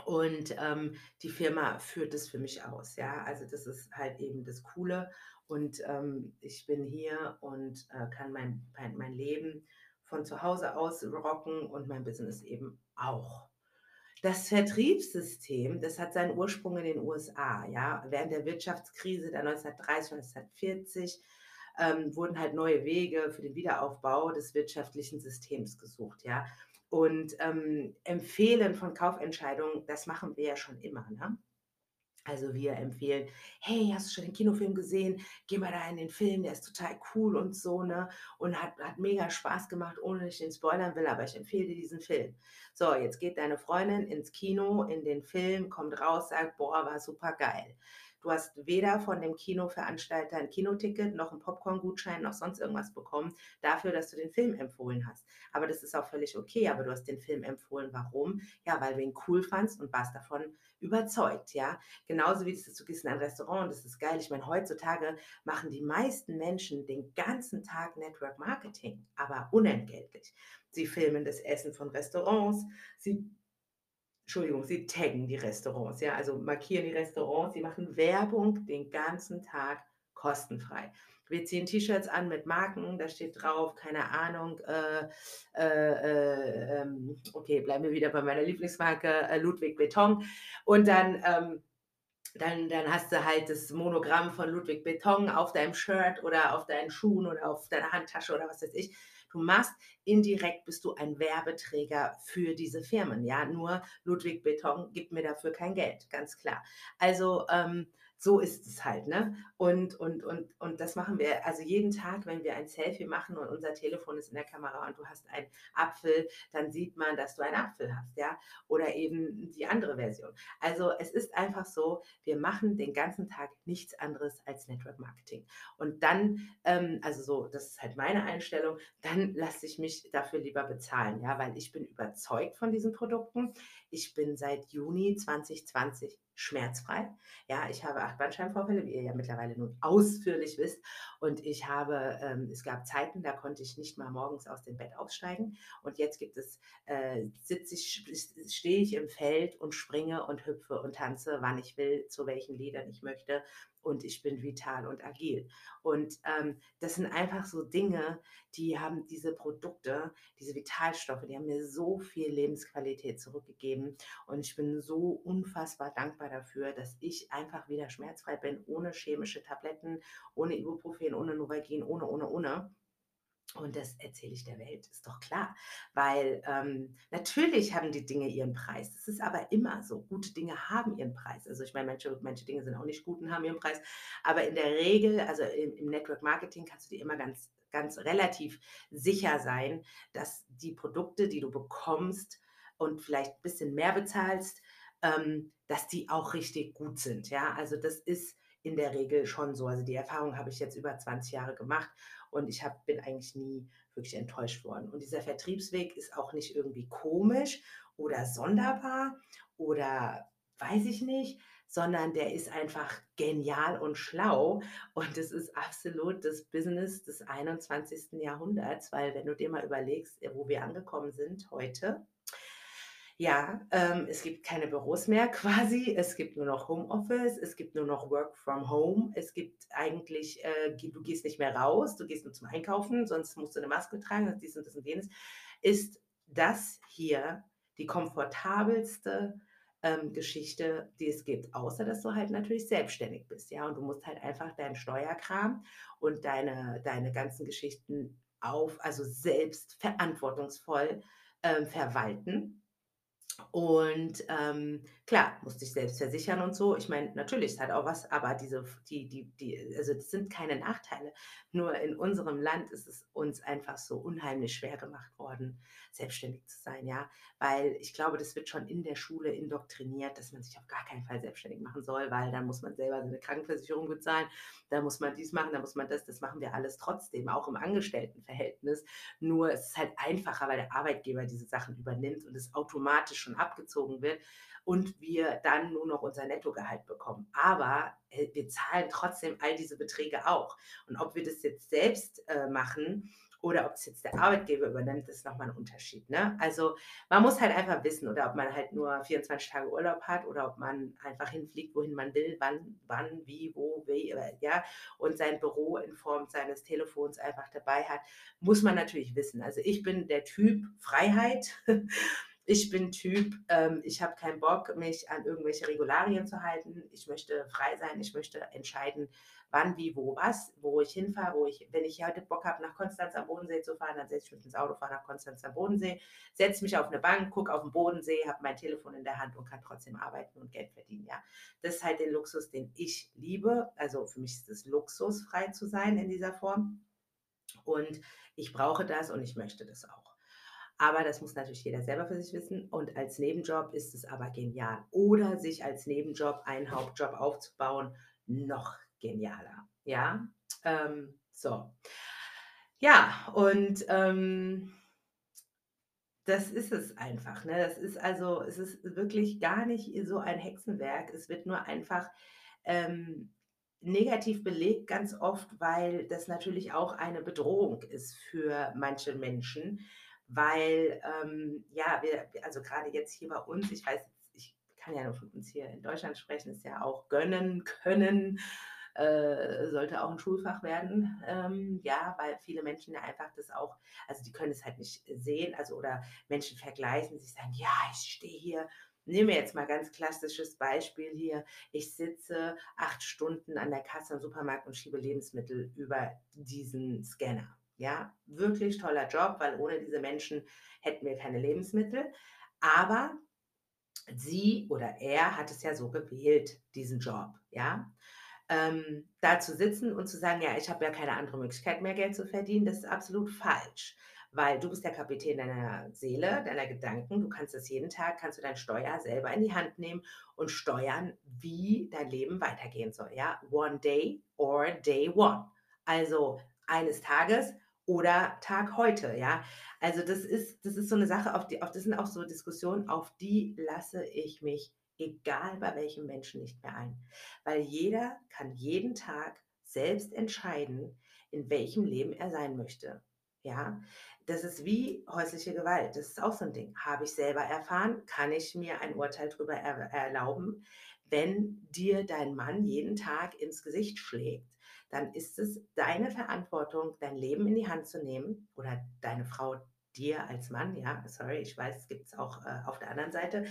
Und ähm, die Firma führt es für mich aus. Ja, also das ist halt eben das Coole. Und ähm, ich bin hier und äh, kann mein, mein, Leben von zu Hause aus rocken und mein Business eben auch. Das Vertriebssystem, das hat seinen Ursprung in den USA. Ja? Während der Wirtschaftskrise der 1930 und 1940 ähm, wurden halt neue Wege für den Wiederaufbau des wirtschaftlichen Systems gesucht. Ja? Und ähm, Empfehlen von Kaufentscheidungen, das machen wir ja schon immer. Ne? Also wir empfehlen, hey, hast du schon den Kinofilm gesehen? Geh mal da in den Film, der ist total cool und so, ne? Und hat, hat mega Spaß gemacht, ohne dass ich den spoilern will, aber ich empfehle dir diesen Film. So, jetzt geht deine Freundin ins Kino, in den Film, kommt raus, sagt, boah, war super geil. Du hast weder von dem Kinoveranstalter ein Kinoticket, noch einen Popcorn-Gutschein, noch sonst irgendwas bekommen, dafür, dass du den Film empfohlen hast. Aber das ist auch völlig okay, aber du hast den Film empfohlen. Warum? Ja, weil du ihn cool fandst und warst davon überzeugt, ja. Genauso wie das, du gehst in ein Restaurant und das ist geil. Ich meine, heutzutage machen die meisten Menschen den ganzen Tag Network Marketing, aber unentgeltlich. Sie filmen das Essen von Restaurants, sie Entschuldigung, sie taggen die Restaurants, ja, also markieren die Restaurants, sie machen Werbung den ganzen Tag kostenfrei. Wir ziehen T-Shirts an mit Marken, da steht drauf, keine Ahnung, äh, äh, äh, ähm, okay, bleiben wir wieder bei meiner Lieblingsmarke, äh, Ludwig Beton. Und dann, ähm, dann, dann hast du halt das Monogramm von Ludwig Beton auf deinem Shirt oder auf deinen Schuhen oder auf deiner Handtasche oder was weiß ich. Du machst indirekt bist du ein Werbeträger für diese Firmen. Ja, nur Ludwig Beton gibt mir dafür kein Geld, ganz klar. Also ähm, so ist es halt, ne? Und, und, und, und das machen wir also jeden Tag, wenn wir ein Selfie machen und unser Telefon ist in der Kamera und du hast einen Apfel, dann sieht man, dass du einen Apfel hast, ja? Oder eben die andere Version. Also es ist einfach so, wir machen den ganzen Tag nichts anderes als Network Marketing. Und dann, ähm, also so, das ist halt meine Einstellung, dann lasse ich mich dafür lieber bezahlen, ja, weil ich bin überzeugt von diesen Produkten. Ich bin seit Juni 2020 schmerzfrei. Ja, ich habe Bandscheibenvorfälle, wie ihr ja mittlerweile nun ausführlich wisst. Und ich habe, ähm, es gab Zeiten, da konnte ich nicht mal morgens aus dem Bett aufsteigen. Und jetzt gibt es, äh, sitze ich, stehe ich im Feld und springe und hüpfe und tanze, wann ich will, zu welchen Liedern ich möchte und ich bin vital und agil. Und ähm, das sind einfach so Dinge, die haben diese Produkte, diese Vitalstoffe, die haben mir so viel Lebensqualität zurückgegeben. Und ich bin so unfassbar dankbar dafür, dass ich einfach wieder schmerzfrei bin, ohne chemische Tabletten, ohne Ibuprofen, ohne Novagin, ohne, ohne, ohne. Und das erzähle ich der Welt, ist doch klar. Weil ähm, natürlich haben die Dinge ihren Preis. Das ist aber immer so. Gute Dinge haben ihren Preis. Also ich meine, manche, manche Dinge sind auch nicht gut und haben ihren Preis. Aber in der Regel, also im, im Network Marketing kannst du dir immer ganz, ganz relativ sicher sein, dass die Produkte, die du bekommst und vielleicht ein bisschen mehr bezahlst, ähm, dass die auch richtig gut sind. Ja, also das ist in der Regel schon so. Also die Erfahrung habe ich jetzt über 20 Jahre gemacht und ich hab, bin eigentlich nie wirklich enttäuscht worden. Und dieser Vertriebsweg ist auch nicht irgendwie komisch oder sonderbar oder weiß ich nicht, sondern der ist einfach genial und schlau. Und es ist absolut das Business des 21. Jahrhunderts, weil wenn du dir mal überlegst, wo wir angekommen sind heute, ja, ähm, es gibt keine Büros mehr quasi. Es gibt nur noch Homeoffice. Es gibt nur noch Work from Home. Es gibt eigentlich, äh, du gehst nicht mehr raus. Du gehst nur zum Einkaufen, sonst musst du eine Maske tragen. dies und das und jenes. Ist das hier die komfortabelste ähm, Geschichte, die es gibt, außer dass du halt natürlich selbstständig bist, ja, und du musst halt einfach deinen Steuerkram und deine, deine ganzen Geschichten auf, also selbst verantwortungsvoll ähm, verwalten und ähm, klar, musste ich selbst versichern und so. Ich meine, natürlich, es hat auch was, aber diese, die, die, die, also das sind keine Nachteile. Nur in unserem Land ist es uns einfach so unheimlich schwer gemacht worden, selbstständig zu sein, ja. Weil ich glaube, das wird schon in der Schule indoktriniert, dass man sich auf gar keinen Fall selbstständig machen soll, weil dann muss man selber seine Krankenversicherung bezahlen, da muss man dies machen, da muss man das, das machen wir alles trotzdem, auch im Angestelltenverhältnis. Nur es ist halt einfacher, weil der Arbeitgeber diese Sachen übernimmt und es automatisch schon abgezogen wird und wir dann nur noch unser Nettogehalt bekommen. Aber äh, wir zahlen trotzdem all diese Beträge auch. Und ob wir das jetzt selbst äh, machen oder ob es jetzt der Arbeitgeber übernimmt, ist nochmal ein Unterschied. Ne? Also man muss halt einfach wissen, oder ob man halt nur 24 Tage Urlaub hat oder ob man einfach hinfliegt, wohin man will, wann, wann, wie, wo, wie, äh, ja, und sein Büro in Form seines Telefons einfach dabei hat, muss man natürlich wissen. Also ich bin der Typ Freiheit. Ich bin Typ, ähm, ich habe keinen Bock, mich an irgendwelche Regularien zu halten. Ich möchte frei sein, ich möchte entscheiden, wann, wie, wo, was, wo ich hinfahre, wo ich, wenn ich heute Bock habe, nach Konstanz am Bodensee zu fahren, dann setze ich mich ins Auto, fahre nach Konstanz am Bodensee, setze mich auf eine Bank, gucke auf den Bodensee, habe mein Telefon in der Hand und kann trotzdem arbeiten und Geld verdienen. Ja, das ist halt der Luxus, den ich liebe. Also für mich ist es Luxus, frei zu sein in dieser Form. Und ich brauche das und ich möchte das auch. Aber das muss natürlich jeder selber für sich wissen. Und als Nebenjob ist es aber genial. Oder sich als Nebenjob einen Hauptjob aufzubauen, noch genialer. Ja, ähm, so. Ja, und ähm, das ist es einfach. Ne? Das ist also, es ist wirklich gar nicht so ein Hexenwerk. Es wird nur einfach ähm, negativ belegt, ganz oft, weil das natürlich auch eine Bedrohung ist für manche Menschen weil ähm, ja, wir, also gerade jetzt hier bei uns, ich weiß, ich kann ja nur von uns hier in Deutschland sprechen, ist ja auch gönnen können, äh, sollte auch ein Schulfach werden, ähm, ja, weil viele Menschen ja einfach das auch, also die können es halt nicht sehen, also oder Menschen vergleichen, sich sagen, ja, ich stehe hier Nehmen wir jetzt mal ganz klassisches Beispiel hier. Ich sitze acht Stunden an der Kasse im Supermarkt und schiebe Lebensmittel über diesen Scanner. Ja, wirklich toller Job, weil ohne diese Menschen hätten wir keine Lebensmittel. Aber sie oder er hat es ja so gewählt, diesen Job. Ja, ähm, da zu sitzen und zu sagen, ja, ich habe ja keine andere Möglichkeit mehr Geld zu verdienen, das ist absolut falsch. Weil du bist der Kapitän deiner Seele, deiner Gedanken. Du kannst es jeden Tag, kannst du dein Steuer selber in die Hand nehmen und steuern, wie dein Leben weitergehen soll. Ja, one day or day one. Also eines Tages oder Tag heute, ja. Also das ist, das ist so eine Sache, auf die, auf das sind auch so Diskussionen, auf die lasse ich mich, egal bei welchem Menschen, nicht mehr ein. Weil jeder kann jeden Tag selbst entscheiden, in welchem Leben er sein möchte. Ja, das ist wie häusliche Gewalt. Das ist auch so ein Ding. Habe ich selber erfahren? Kann ich mir ein Urteil darüber er erlauben, wenn dir dein Mann jeden Tag ins Gesicht schlägt? Dann ist es deine Verantwortung, dein Leben in die Hand zu nehmen oder deine Frau dir als Mann, ja, sorry, ich weiß, es gibt es auch äh, auf der anderen Seite,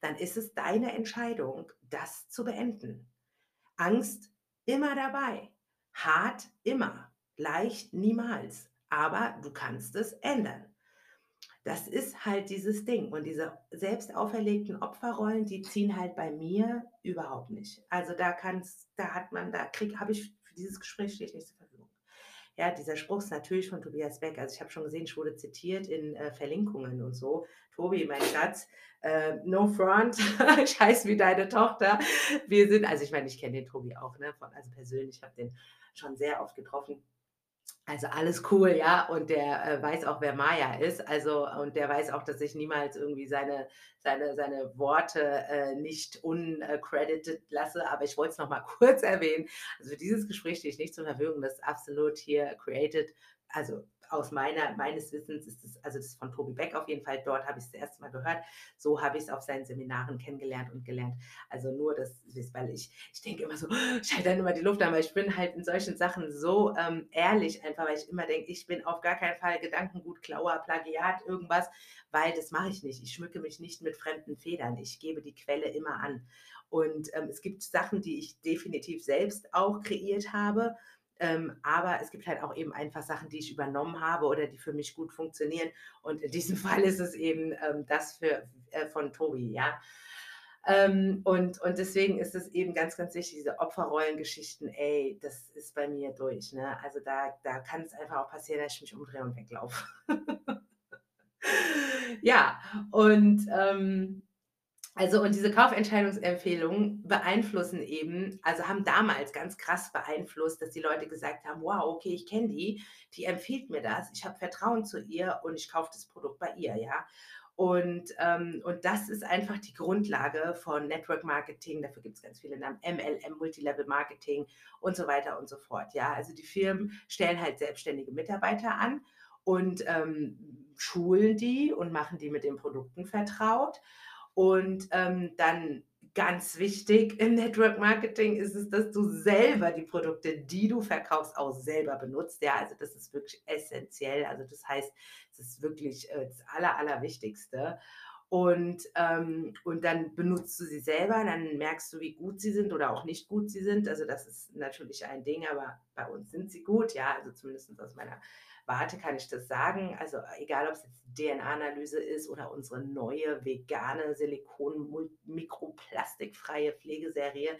dann ist es deine Entscheidung, das zu beenden. Angst immer dabei, hart immer, leicht niemals, aber du kannst es ändern. Das ist halt dieses Ding. Und diese selbst auferlegten Opferrollen, die ziehen halt bei mir überhaupt nicht. Also da kann's, da hat man, da krieg, habe ich dieses Gespräch stehe ich nicht zur Verfügung. Ja, dieser Spruch ist natürlich von Tobias Beck. Also ich habe schon gesehen, ich wurde zitiert in äh, Verlinkungen und so. Tobi, mein Schatz, äh, no front, ich heiße wie deine Tochter. Wir sind, also ich meine, ich kenne den Tobi auch, ne, von, also persönlich, ich habe den schon sehr oft getroffen. Also alles cool, ja. Und der, äh, weiß auch, wer Maya ist. Also und der weiß auch, dass ich niemals irgendwie seine seine seine Worte, äh, nicht uncredited lasse. Aber ich wollte es noch mal kurz erwähnen. Also dieses Gespräch stehe ich nicht zur Verfügung. Das ist absolut hier created, also aus meiner meines Wissens ist es also das ist von Tobi Beck auf jeden Fall, dort habe ich's das erste Mal gehört. So habe ich es auf seinen Seminaren kennengelernt und gelernt. Also nur das weil ich ich denke immer so, ich halte dann immer die Luft an, weil ich bin halt in solchen Sachen so, ähm, ehrlich einfach, weil ich immer denke, ich bin auf gar keinen Fall Gedankengut, Klauer, Plagiat, irgendwas, weil das mache ich nicht. Ich schmücke mich nicht mit fremden Federn. Ich gebe die Quelle immer an. Und, ähm, es gibt Sachen, die ich definitiv selbst auch kreiert habe ähm, aber es gibt halt auch eben einfach Sachen, die ich übernommen habe oder die für mich gut funktionieren. Und in diesem Fall ist es eben ähm, das für, äh, von Tobi, ja. Ähm, und, und deswegen ist es eben ganz, ganz wichtig, diese Opferrollengeschichten, ey, das ist bei mir durch. Ne? Also da, da kann es einfach auch passieren, dass ich mich umdrehe und weglaufe. ja, und ähm, also und diese Kaufentscheidungsempfehlungen beeinflussen eben also haben damals ganz krass beeinflusst, dass die Leute gesagt haben: „Wow, okay, ich kenne die, die empfiehlt mir das. Ich habe Vertrauen zu ihr und ich kaufe das Produkt bei ihr“, ja? Und, ähm und das ist einfach die Grundlage von Network Marketing. Dafür gibt es ganz viele Namen, MLM, Multilevel Marketing und so weiter und so fort, ja? Also, die Firmen stellen halt selbstständige Mitarbeiter an und, ähm, schulen die und machen die mit den Produkten vertraut. Und, ähm, dann ganz wichtig im Network Marketing ist es, dass du selber die Produkte, die du verkaufst, auch selber benutzt. Ja, also das ist wirklich essenziell. Also das heißt, es ist wirklich, äh, das Aller Allerwichtigste. Und, ähm, und dann benutzt du sie selber, dann merkst du, wie gut sie sind oder auch nicht gut sie sind. Also das ist natürlich ein Ding, aber bei uns sind sie gut, ja, also zumindest aus meiner Warte kann ich das sagen. Also egal, ob es jetzt DNA-Analyse ist oder unsere neue vegane Silikon-mikroplastikfreie Pflegeserie,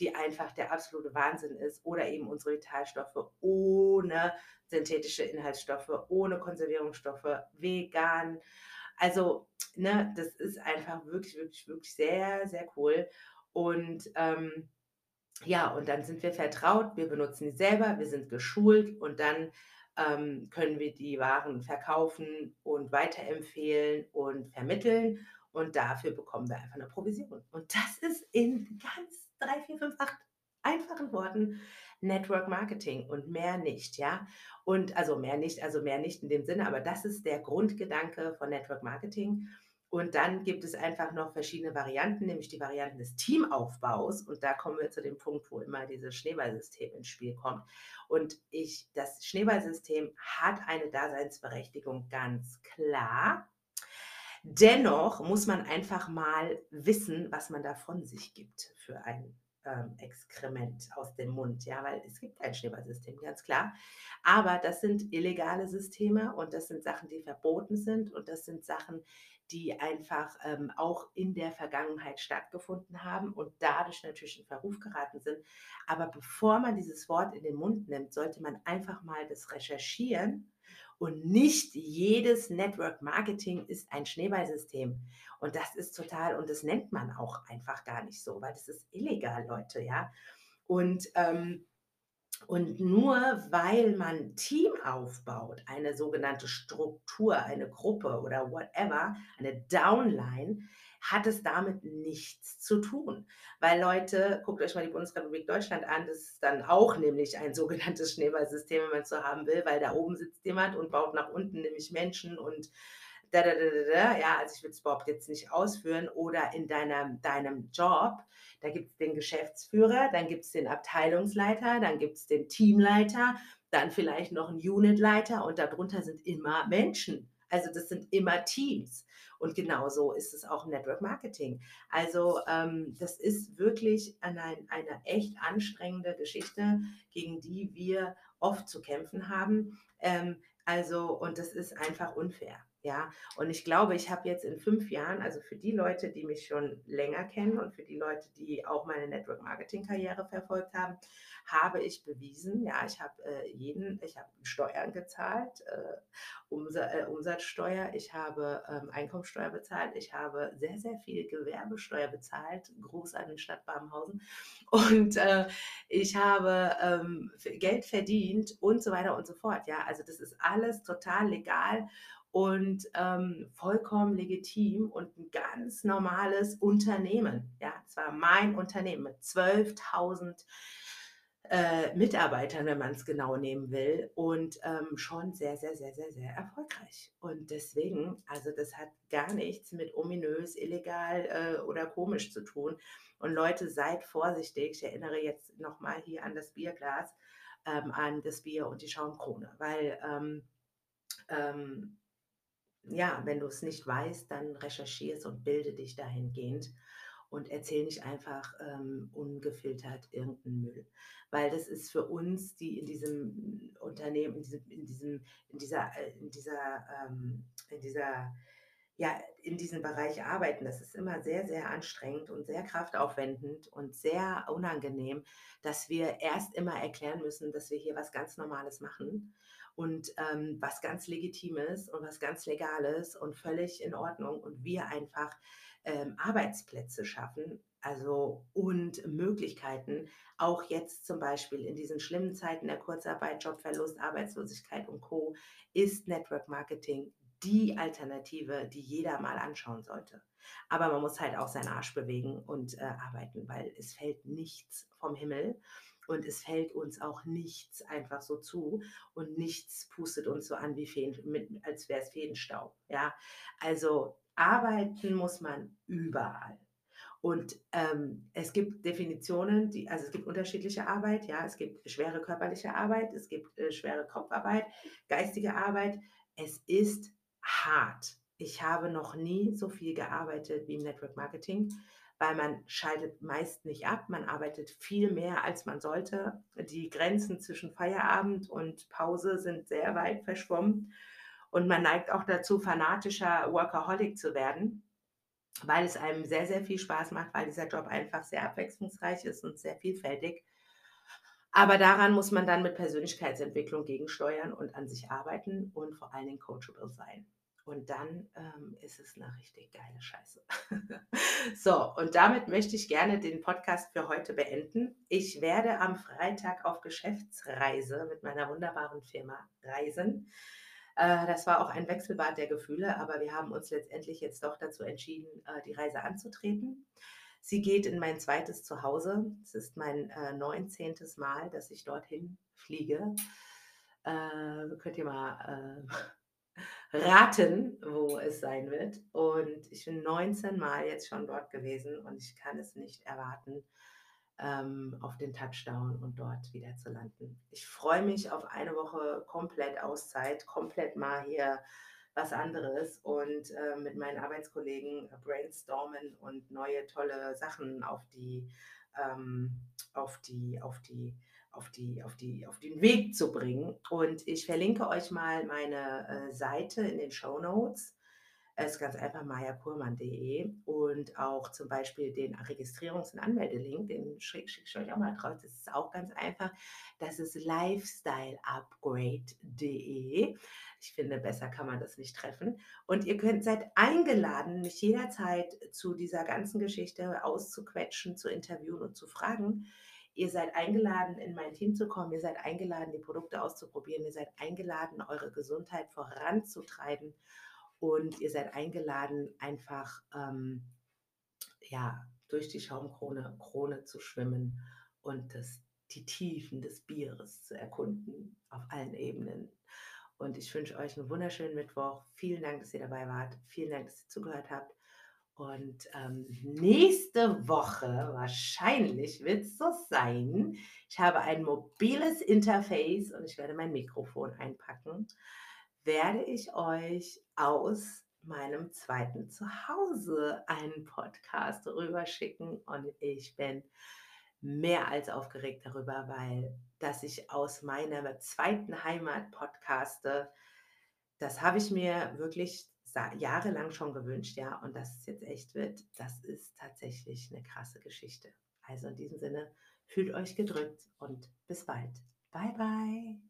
die einfach der absolute Wahnsinn ist. Oder eben unsere Vitalstoffe ohne synthetische Inhaltsstoffe, ohne Konservierungsstoffe, vegan. Also, ne, das ist einfach wirklich, wirklich, wirklich sehr, sehr cool. Und ähm, ja, und dann sind wir vertraut, wir benutzen die selber, wir sind geschult und dann ähm, können wir die Waren verkaufen und weiterempfehlen und vermitteln. Und dafür bekommen wir einfach eine Provision. Und das ist in ganz 3, 4, 5, 8 einfachen Worten Network Marketing und mehr nicht, ja. Und also mehr nicht, also mehr nicht in dem Sinne, aber das ist der Grundgedanke von Network Marketing. Und dann gibt es einfach noch verschiedene Varianten, nämlich die Varianten des Teamaufbaus. Und da kommen wir zu dem Punkt, wo immer dieses Schneeballsystem ins Spiel kommt. Und ich, das Schneeballsystem hat eine Daseinsberechtigung, ganz klar. Dennoch muss man einfach mal wissen, was man da von sich gibt für ein ähm, Exkrement aus dem Mund, ja, weil es gibt ein Schneeballsystem, ganz klar. Aber das sind illegale Systeme und das sind Sachen, die verboten sind und das sind Sachen, die einfach ähm, auch in der Vergangenheit stattgefunden haben und dadurch natürlich in Verruf geraten sind. Aber bevor man dieses Wort in den Mund nimmt, sollte man einfach mal das recherchieren. Und nicht jedes Network Marketing ist ein Schneeballsystem. Und das ist total, und das nennt man auch einfach gar nicht so, weil das ist illegal, Leute, ja. Und ähm, und nur weil man Team aufbaut, eine sogenannte Struktur, eine Gruppe oder whatever, eine Downline, hat es damit nichts zu tun. Weil Leute, guckt euch mal die Bundesrepublik Deutschland an, das ist dann auch nämlich ein sogenanntes Schneeballsystem, wenn man es so haben will, weil da oben sitzt jemand und baut nach unten nämlich Menschen und da, da, da, da, ja, also ich will es überhaupt jetzt nicht ausführen, oder in deinem, deinem Job, da gibt es den Geschäftsführer, dann gibt es den Abteilungsleiter, dann gibt es den Teamleiter, dann vielleicht noch einen Unitleiter und darunter sind immer Menschen. Also das sind immer Teams. Und genauso ist es auch im Network Marketing. Also ähm, das ist wirklich eine, eine echt anstrengende Geschichte, gegen die wir oft zu kämpfen haben. Ähm, also, und das ist einfach unfair. Ja, und ich glaube, ich habe jetzt in fünf Jahren, also für die Leute, die mich schon länger kennen und für die Leute, die auch meine Network-Marketing-Karriere verfolgt haben, habe ich bewiesen, ja, ich habe äh, jeden, ich habe Steuern gezahlt, äh, Umsatz, äh, Umsatzsteuer, ich habe ähm, Einkommensteuer bezahlt, ich habe sehr, sehr viel Gewerbesteuer bezahlt, Gruß an den Stadt Babenhausen. Und äh, ich habe ähm, Geld verdient und so weiter und so fort, ja, also das ist alles total legal und ähm, vollkommen legitim und ein ganz normales Unternehmen. Ja, es war mein Unternehmen mit 12.000 äh, Mitarbeitern, wenn man es genau nehmen will, und ähm, schon sehr, sehr, sehr, sehr, sehr erfolgreich. Und deswegen, also das hat gar nichts mit ominös, illegal äh, oder komisch zu tun. Und Leute, seid vorsichtig. Ich erinnere jetzt nochmal hier an das Bierglas, ähm, an das Bier und die Schaumkrone, weil ähm, ähm, ja, wenn du es nicht weißt, dann recherchierst und bilde dich dahingehend und erzähl nicht einfach ähm, ungefiltert irgendeinen Müll. Weil das ist für uns, die in diesem Unternehmen, in diesem, in diesem, in dieser, äh, in dieser, ähm, in dieser, ja, in diesem Bereich arbeiten, das ist immer sehr, sehr anstrengend und sehr kraftaufwendend und sehr unangenehm, dass wir erst immer erklären müssen, dass wir hier was ganz Normales machen und ähm, was ganz Legitimes und was ganz Legales und völlig in Ordnung und wir einfach ähm, Arbeitsplätze schaffen, also und Möglichkeiten, auch jetzt zum Beispiel in diesen schlimmen Zeiten der Kurzarbeit, Jobverlust, Arbeitslosigkeit und Co. ist Network Marketing die Alternative, die jeder mal anschauen sollte. Aber man muss halt auch seinen Arsch bewegen und äh, arbeiten, weil es fällt nichts vom Himmel und es fällt uns auch nichts einfach so zu und nichts pustet uns so an wie Feen, als wäre es Feenstaub. Ja, also arbeiten muss man überall. Und ähm, es gibt Definitionen, die, also es gibt unterschiedliche Arbeit, ja, es gibt schwere körperliche Arbeit, es gibt äh, schwere Kopfarbeit, geistige Arbeit. Es ist hart. Ich habe noch nie so viel gearbeitet wie im Network Marketing weil man schaltet meist nicht ab, man arbeitet viel mehr, als man sollte. Die Grenzen zwischen Feierabend und Pause sind sehr weit verschwommen und man neigt auch dazu, fanatischer Workaholic zu werden, weil es einem sehr, sehr viel Spaß macht, weil dieser Job einfach sehr abwechslungsreich ist und sehr vielfältig. Aber daran muss man dann mit Persönlichkeitsentwicklung gegensteuern und an sich arbeiten und vor allen Dingen coachable sein. Und dann ähm, ist es eine richtig geile Scheiße. so, und damit möchte ich gerne den Podcast für heute beenden. Ich werde am Freitag auf Geschäftsreise mit meiner wunderbaren Firma reisen. Äh, das war auch ein Wechselbad der Gefühle, aber wir haben uns letztendlich jetzt doch dazu entschieden, äh, die Reise anzutreten. Sie geht in mein zweites Zuhause. Es ist mein äh, 19. Mal, dass ich dorthin fliege. Äh, könnt ihr mal äh, raten, wo es sein wird. Und ich bin 19 Mal jetzt schon dort gewesen und ich kann es nicht erwarten, ähm, auf den Touchdown und dort wieder zu landen. Ich freue mich auf eine Woche komplett Auszeit, komplett mal hier was anderes und äh, mit meinen Arbeitskollegen brainstormen und neue tolle Sachen auf die, ähm, auf die, auf die auf, die, auf, die, auf den Weg zu bringen. Und ich verlinke euch mal meine äh, Seite in den Show Notes. Es ist ganz einfach mayakurmann.de und auch zum Beispiel den Registrierungs- und Anmeldelink, den schicke schick ich euch auch mal drauf. Das ist auch ganz einfach. Das ist lifestyleupgrade.de. Ich finde, besser kann man das nicht treffen. Und ihr könnt seid eingeladen, mich jederzeit zu dieser ganzen Geschichte auszuquetschen, zu interviewen und zu fragen. Ihr seid eingeladen, in mein Team zu kommen. Ihr seid eingeladen, die Produkte auszuprobieren. Ihr seid eingeladen, eure Gesundheit voranzutreiben. Und ihr seid eingeladen, einfach ähm, ja, durch die Schaumkrone Krone zu schwimmen und das, die Tiefen des Bieres zu erkunden auf allen Ebenen. Und ich wünsche euch einen wunderschönen Mittwoch. Vielen Dank, dass ihr dabei wart. Vielen Dank, dass ihr zugehört habt. Und ähm, nächste Woche, wahrscheinlich wird es so sein, ich habe ein mobiles Interface und ich werde mein Mikrofon einpacken, werde ich euch aus meinem zweiten Zuhause einen Podcast rüberschicken und ich bin mehr als aufgeregt darüber, weil dass ich aus meiner zweiten Heimat podcaste, das habe ich mir wirklich jahrelang schon gewünscht, ja, und dass es jetzt echt wird, das ist tatsächlich eine krasse Geschichte. Also in diesem Sinne, fühlt euch gedrückt und bis bald. Bye, bye.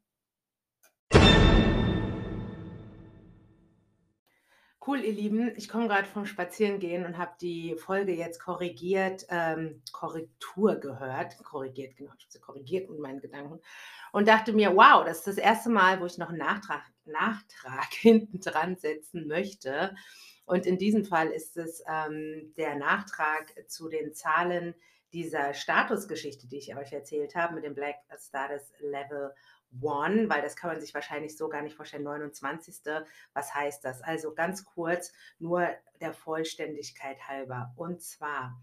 Cool, ihr Lieben. Ich komme gerade vom Spazierengehen und habe die Folge jetzt korrigiert, ähm, Korrektur gehört, korrigiert, genau, ich habe korrigiert mit meinen Gedanken und dachte mir, wow, das ist das erste Mal, wo ich noch einen Nachtrag, Nachtrag hinten dran setzen möchte. Und in diesem Fall ist es ähm, der Nachtrag zu den Zahlen dieser Statusgeschichte, die ich euch erzählt habe, mit dem Black Status Level One, weil das kann man sich wahrscheinlich so gar nicht vorstellen, 29. Was heißt das? Also ganz kurz, nur der Vollständigkeit halber. Und zwar,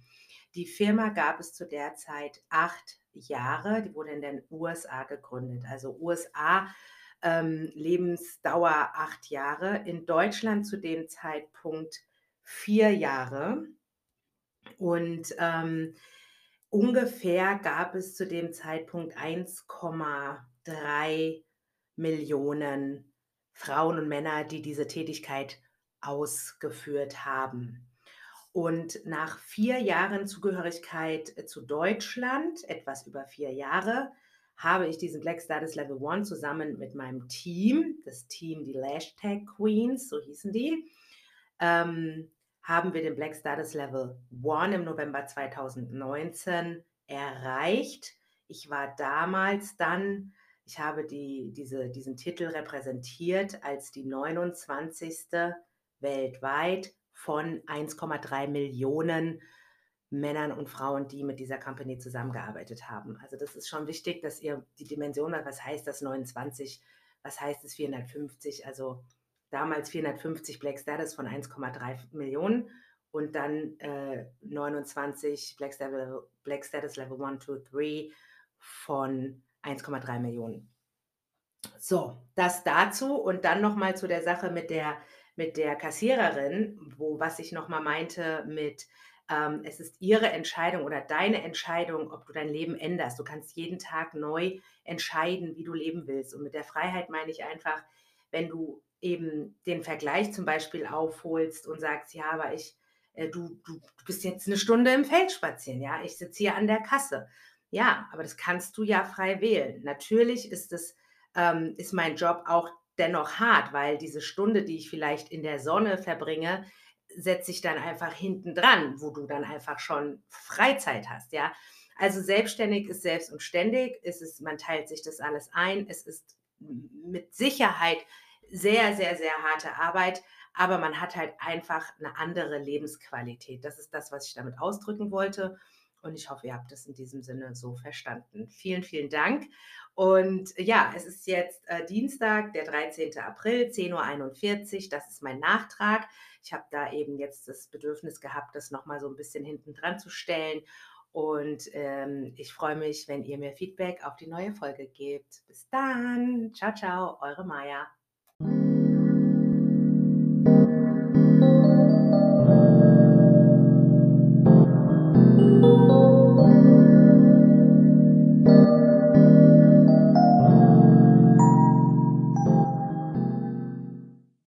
die Firma gab es zu der Zeit acht Jahre, die wurde in den USA gegründet. Also USA ähm, Lebensdauer acht Jahre, in Deutschland zu dem Zeitpunkt vier Jahre. Und ähm, ungefähr gab es zu dem Zeitpunkt 1,5 drei Millionen Frauen und Männer, die diese Tätigkeit ausgeführt haben. Und nach vier Jahren Zugehörigkeit zu Deutschland, etwas über vier Jahre, habe ich diesen Black Status Level One zusammen mit meinem Team, das Team, die Hashtag Queens, so hießen die, ähm, haben wir den Black Status Level One im November 2019 erreicht. Ich war damals dann ich habe die, diese, diesen Titel repräsentiert als die 29. weltweit von 1,3 Millionen Männern und Frauen, die mit dieser Company zusammengearbeitet haben. Also das ist schon wichtig, dass ihr die Dimension was heißt das 29, was heißt es 450, also damals 450 Black Status von 1,3 Millionen und dann äh, 29 Black Status, Black Status Level 1, 2, 3 von 1,3 Millionen. So, das dazu und dann nochmal zu der Sache mit der, mit der Kassiererin, wo was ich nochmal meinte mit, ähm, es ist ihre Entscheidung oder deine Entscheidung, ob du dein Leben änderst. Du kannst jeden Tag neu entscheiden, wie du leben willst. Und mit der Freiheit meine ich einfach, wenn du eben den Vergleich zum Beispiel aufholst und sagst, ja, aber ich, äh, du, du, du bist jetzt eine Stunde im Feld spazieren, ja, ich sitze hier an der Kasse. Ja, aber das kannst du ja frei wählen. Natürlich ist es, ähm, ist mein Job auch dennoch hart, weil diese Stunde, die ich vielleicht in der Sonne verbringe, setze ich dann einfach hinten dran, wo du dann einfach schon Freizeit hast, ja. Also selbstständig ist selbst und ständig, es ist, man teilt sich das alles ein, es ist mit Sicherheit sehr, sehr, sehr harte Arbeit, aber man hat halt einfach eine andere Lebensqualität. Das ist das, was ich damit ausdrücken wollte. Und ich hoffe, ihr habt es in diesem Sinne so verstanden. Vielen, vielen Dank. Und ja, es ist jetzt äh, Dienstag, der 13. April, 10.41 Uhr. Das ist mein Nachtrag. Ich habe da eben jetzt das Bedürfnis gehabt, das nochmal so ein bisschen hinten dran zu stellen. Und ähm, ich freue mich, wenn ihr mir Feedback auf die neue Folge gebt. Bis dann. Ciao, ciao, eure Maja.